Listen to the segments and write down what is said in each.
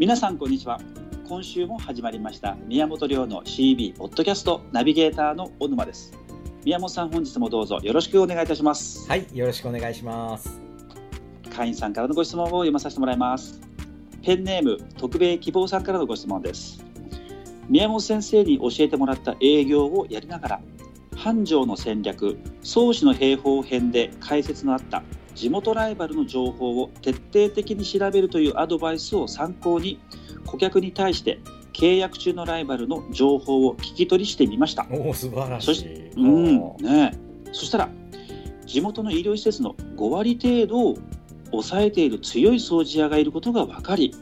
皆さんこんにちは。今週も始まりました。宮本亮の CB ポッドキャストナビゲーターの小沼です。宮本さん本日もどうぞよろしくお願いいたします。はいよろしくお願いします。会員さんからのご質問を読まさせてもらいます。ペンネーム特命希望さんからのご質問です。宮本先生に教えてもらった営業をやりながら繁盛の戦略創始の兵法編で解説のあった地元ライバルの情報を徹底的に調べるというアドバイスを参考に顧客に対して契約中のライバルの情報を聞き取りしてみました。おお素晴らしい。うんね、そしたら地元の医療施設の5割程度を抑えている強い掃除屋がいることが分かり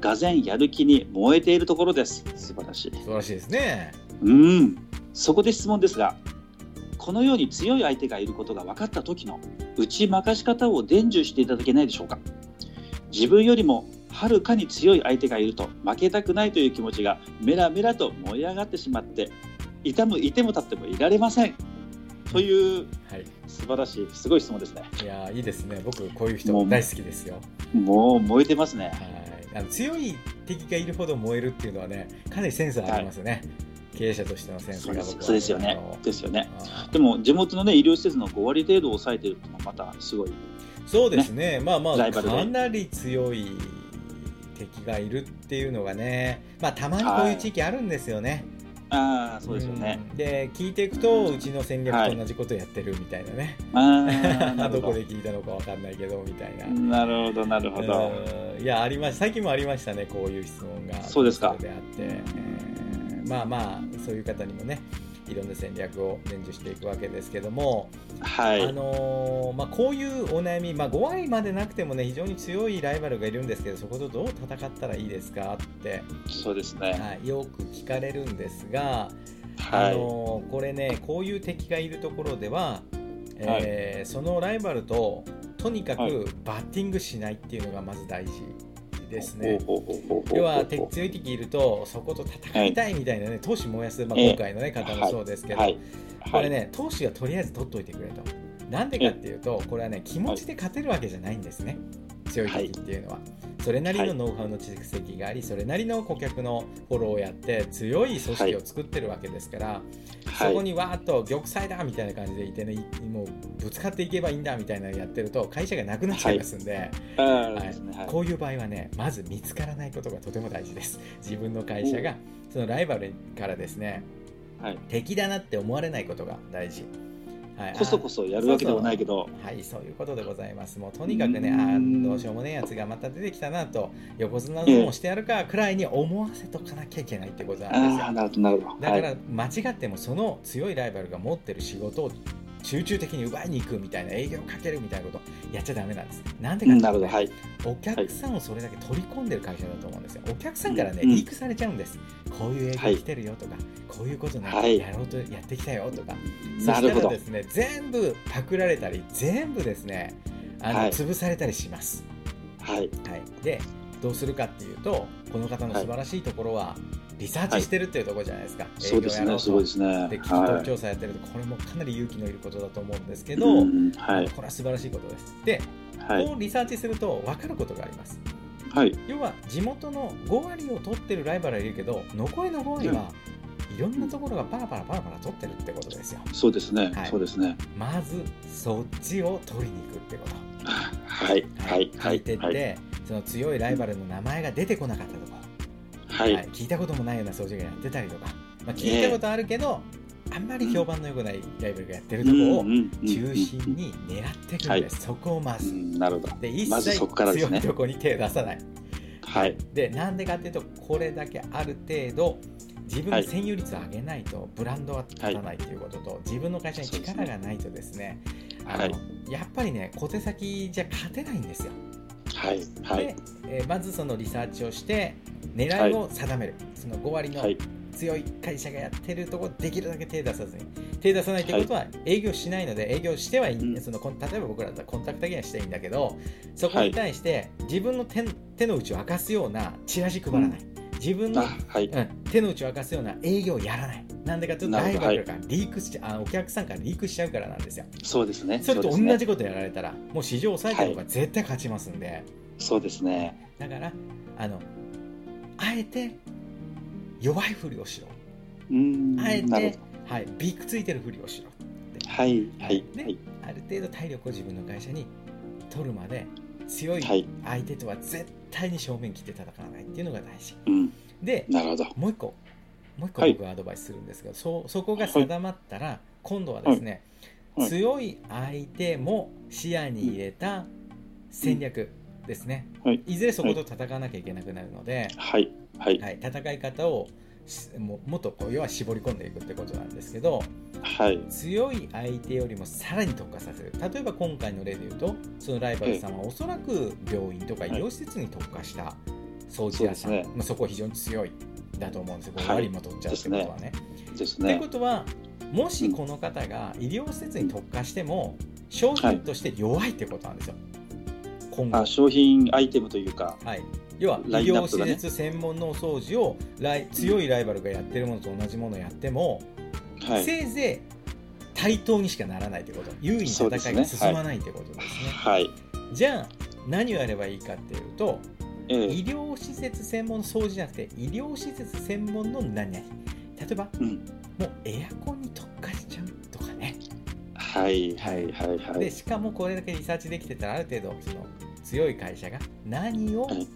がぜやる気に燃えているところです。素晴らしい。素晴らしいですね。うん。そこで質問ですがこのように強い相手がいることが分かった時の打ち負かし方を伝授していただけないでしょうか。自分よりもはるかに強い相手がいると負けたくないという気持ちがメラメラと燃え上がってしまっていたもいても立ってもいられません。という、はい、素晴らしいすごい質問ですね。いやいいですね。僕こういう人大好きですよ。もう燃えてますね。はい。あの強い敵がいるほど燃えるっていうのはねかなりセンスありますよね、はい経営者としてのセンスが僕そうですよね。ですよね。でも地元のね医療施設の5割程度を抑えてるっていうのはまたすごい、ね、そうですね。まあまあかなり強い敵がいるっていうのがね、まあたまにこういう地域あるんですよね。ああそうですよね、うん、で聞いていくとうちの戦略と同じことやってるみたいなね、はい、ど。こで聞いたのか分かんないけどみたいな。なるほどなるほど。いやありまし最近もありましたねこういう質問が。そうですか。であって、えー、まあまあそういう方にもねいろんな戦略を伝授していくわけですけども、はい。あのー、まあ、こういうお悩み、まあ、5割までなくてもね非常に強いライバルがいるんですけどそことどう戦ったらいいですかってそうですね、はい、よく聞かれるんですが、はい、あのー、これねこういう敵がいるところでは、えー、はい、そのライバルととにかくバッティングしないっていうのがまず大事。ですね。要は強い敵いるとそこと戦いたいみたいなね、闘志燃やす、まあ、今回の、ね、方もそうですけど、これね闘志はとりあえず取っておいてくれと。なんでかっていうとこれはね気持ちで勝てるわけじゃないんですね。強い敵っていうのは、それなりのノウハウの蓄積があり、それなりの顧客のフォローをやって強い組織を作ってるわけですから、そこにわーっと玉砕だみたいな感じでいてねもうぶつかっていけばいいんだみたいなのやってると会社がなくなっちゃいますんで、はい。こういう場合はねまず見つからないことがとても大事です。自分の会社がそのライバルからですね、はい、敵だなって思われないことが大事。はい、こそこそやるわけではないけど。はいそういうことでございます。もうとにかくねあどうしようもねえやつがまた出てきたなと横綱のもしてやるかくらいに思わせとかなきゃいけないってことなんですよ。なるほどなるほど。だから間違ってもその強いライバルが持ってる仕事を集中的に奪いに行くみたいな営業をかけるみたいなことやっちゃだめなんです。なんでかっていうと、ね、はい、お客さんをそれだけ取り込んでる会社だと思うんですよ。お客さんからね、うん、リークされちゃうんです。こういう営業来てるよとか、はい、こういうことなんやろうとやってきたよとか、そしたらですね、全部パクられたり、全部ですね、あの、はい、潰されたりします。はい。はい。で、どうするかっていうと、この方の素晴らしいところは、リサーチしてるっていうところじゃないですか、はい、そうですね、すごいですね。で、企業調査やってると、これもかなり勇気のいることだと思うんですけど、うん、はい、これは素晴らしいことです。で、はい、こうリサーチすると分かることがあります。はい、要は、地元の5割を取ってるライバルはいるけど、残りの5割は、いろんなところがパラパラパラパラ取ってるってことですよ。そうですね。はい、そうですね。まずそっちを取りに行くってこと。はい。はい。書いてって、はい、その強いライバルの名前が出てこなかった。はい、はい、聞いたこともないような掃除がやってたりとか、まあ、聞いたことあるけど、あんまり評判の良くないライバルがやってるところを中心に狙っていくんです、そこをまず。なるほど。で一切強いとこに手を出さない。はい、でなんでかっていうとこれだけある程度自分の占有率を上げないとブランドは立たないということと、自分の会社に力がないとですね、あのやっぱりね小手先じゃ勝てないんですよ。はいはい、で、えー、まずそのリサーチをして狙いを定める、はい、その5割の強い会社がやってるところできるだけ手出さずに。手出さないということは営業しないので営業してはいい、うん、その例えば僕らだったらコンタクト的にはしていいんだけどそこに対して自分の手手の内を明かすようなチラシ配らない、うん、自分の、はい、うん、手の内を明かすような営業をやらないなんでかというとライバルがリークしちゃ、はい、あお客さんからリークしちゃうからなんですよ。そうですね。それと同じことやられたら、もう市場を抑えてる方が絶対勝ちますんで、そうですね。だからあのあえて弱いふりをしろ。うんあえて、はい、ビッグついてるふりをしろはいはいではい。ある程度体力を自分の会社に取るまで強いはい。相手とは絶対に正面切って戦わないっていうのが大事。うん。でなるほど。もう一個もう一個はい僕がアドバイスするんですけど、そそこが定まったら、今度はですね、はい。強い相手も視野に入れた戦略ですね、はい。いずれそこと戦わなきゃいけなくなるので、はい。はい。はい、戦い方をしももっとこう要は絞り込んでいくってことなんですけどはい。強い相手よりもさらに特化させる。例えば今回の例で言うとそのライバルさんはおそらく病院とか医療施設に特化した掃除屋さん、そうですね。まあ、そこ非常に強いだと思うんですよ。5はい。割も取っちゃうってことはね。ですというね。ことはもしこの方が医療施設に特化しても商品として弱いってことなんですよ、今後。あ商品アイテムというか。はい、要は医療施設専門のお掃除をライ強いライバルがやってるものと同じものをやっても、はい。せいぜい対等にしかならないということ。優位に戦いが進まないということですね。はい。じゃあ何をやればいいかっていうとええ医療施設専門の掃除じゃなくて医療施設専門の何々。例えばうん。もうエアコンに特化しちゃうとかね。はいはいはいはでいしかもこれだけリサーチできてたらある程度その強い会社が何をはい。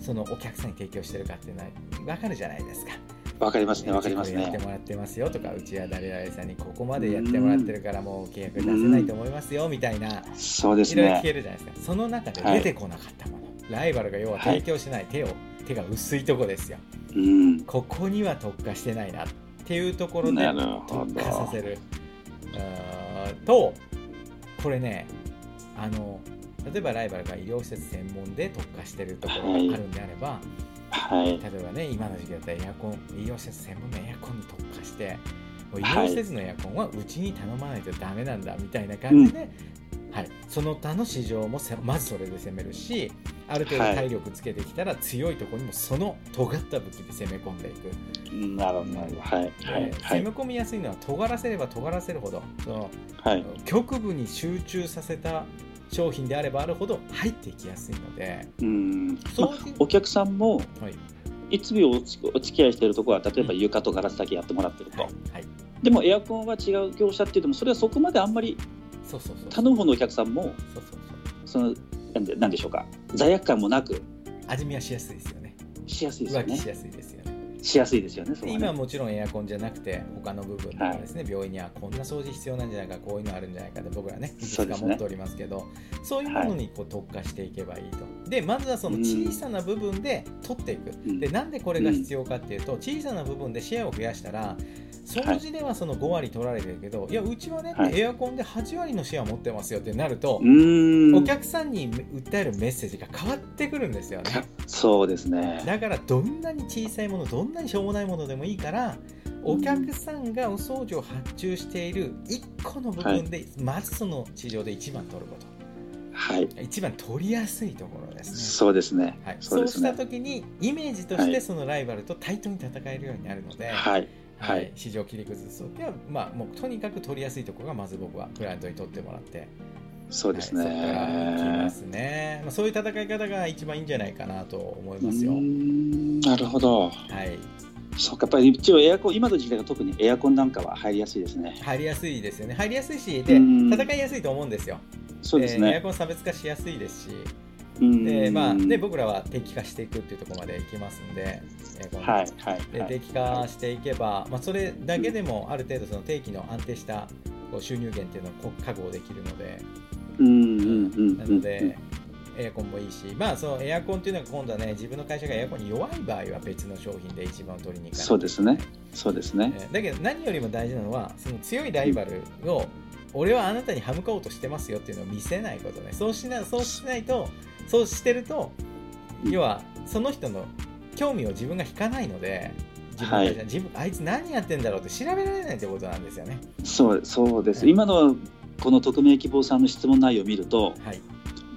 そのお客さんに提供してるかっていうのは分かるじゃないですか。わかりますねわかりますね。やってもらってますよとかうちは誰々さんにここまでやってもらってるからもう契約出せないと思いますよみたいな。そうですいろいろ聞ねけるじゃないですか。その中で出てこなかったもの、ライバルが要は提供しない手を、手が薄いとこですよ。うん。ここには特化してないなっていうところで特化させる。とこれねあの例えばライバルが医療施設専門で特化してるところがあるんであれば、はい。例えばね今の時期だったらエアコン医療施設専門のエアコンに特化してもう医療施設のエアコンはうちに頼まないとダメなんだみたいな感じで、はい、その他の市場もせまずそれで攻めるしある程度はい。体力つけてきたら強いところにもその尖った武器で攻め込んでいく、なるほどなるほど。はいはいではい。攻め込みやすいのは尖らせれば尖らせるほどそのはい局部に集中させた商品であればあるほど入っていきやすいのでうん。そうまあお客さんもはい。いつもお付き合いしているところは例えば床とガラスだけやってもらってると、はいはい。でもエアコンは違う業者って言ってもそれはそこまであんまりそうそうそう。頼む方のお客さんもそうそうそう。そのなんでなんでしょうか。罪悪感もなく。味見はしやすいですよね。しやすいですよね。浮気しやすいですよねしやすいですよねね。で今はもちろんエアコンじゃなくて他の部分とかですね、病院にはこんな掃除必要なんじゃないかこういうのあるんじゃないかって僕らねいくつか持っておりますけどそういうものにこう特化していけばいいと。でまずはその小さな部分で取っていく、うん。でなんでこれが必要かっていうと小さな部分でシェアを増やしたら掃除ではその5割取られてるけど、い、やうちはね、はい。エアコンで8割のシェア持ってますよってなるとお客さんに訴えるメッセージが変わってくるんですよね。かそうですね。だからどんなに小さいものどんなにしょうもないものでもいいからお客さんがお掃除を発注している1個の部分で、まずその市場で一番取ること。はい。一番取りやすいところですね。そうですね。はい、そそううした時にイメージとしはい。てそのライバルと対等に戦えるようになるので、はい。はい。市場を切り崩す時は、まあ、もうとにかく取りやすいところがまず僕はクライアントに取ってもらってそうですはい、そこからいきまねすね、まあ、そういう戦い方が一番いいんじゃないかなと思いうますよ。なるほど。はい。そうかやっぱり一応エアコン今の時代が特にエアコンなんかは入りやすいですね。入りやすいですよね。入りやすいしでうん。戦いやすいと思うんですよ。そうですエアねコン差別化しやすいですし。うん。でまあで僕らは定期化していくっていうところまでいきますんではいはいはい。で定期化していけば、まあ、それだけでもある程度その定期の安定したこう収入源っていうのを確保できるので、なのでエアコンもいいし、まあ、そのエアコンっていうのが今度はね自分の会社がエアコンに弱い場合は別の商品で一番取りに行かない。そうですね。そうですね。えーだけど何よりも大事なのはその強いライバルを俺はあなたに歯向かおうとしてますよっていうのを見せないことね。そうしなそうしないとそうしてると要はその人の興味を自分が引かないので自分の会社自分あいつ何やってんだろうって調べられないってことなんですよね。そうそうです、はい今のこの匿名希望さんの質問内容を見るとはい、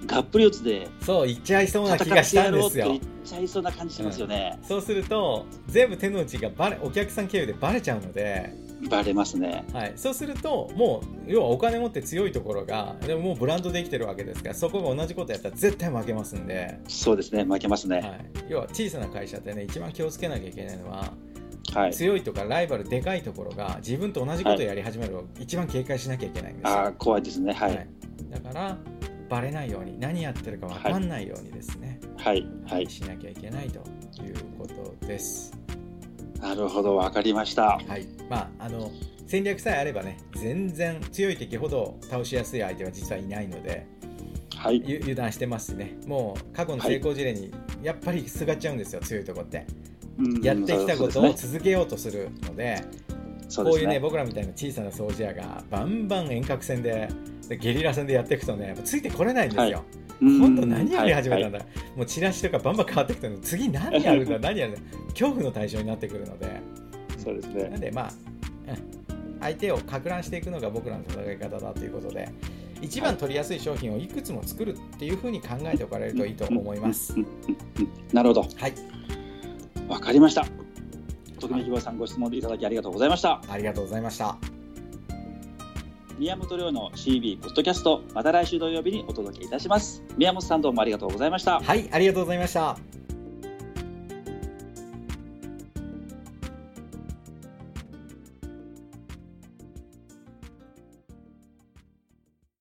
がっぷり四つでそう言っちゃいそうな気がしたんですよ。ちゃいそうな感じしますよね、そうすると全部手の内がバレお客さん経由でバレちゃうので。バレますね、はい、そうするともう要はお金持って強いところがでももうブランドできてるわけですからそこが同じことやったら絶対負けますんで。そうですね負けますね、はい、要は小さな会社ってね一番気をつけなきゃいけないのは、はい、強いとかライバルでかいところが自分と同じことをやり始めるのを一番警戒しなきゃいけないんですよ、あ怖いですね、はい、はい、だからバレないように何やってるか分かんないようにですね、はい、はい、しなきゃいけないということです。なるほど、分かりました。はい、まあ、あの戦略さえあればね、全然強い敵ほど倒しやすい相手は実はいないので、はい、油断してますね、もう過去の成功事例にやっぱりすがっちゃうんですよ、強いとこって。やってきたことを続けようとするので、こういうね、僕らみたいな小さな掃除屋がバンバン遠隔戦でゲリラ戦でやっていくとねついてこれないんですよ。はい。今度何やり始めたんだ、はいはい、もうチラシとかバンバン変わってきたの。次何やるんだ 何やるんだ。恐怖の対象になってくるので。そうですね。なんでまあ、相手をか乱していくのが僕らの戦い方だということで一番取りやすい商品をいくつも作るっていうふうに考えておかれるといいと思います。なるほど。はい。わかりました。徳見希望さんご質問いただきありがとうございました。ありがとうございました。宮本亮の CB ポッドキャストまた来週土曜日にお届けいたします宮本さんどうもありがとうございましたはいありがとうございました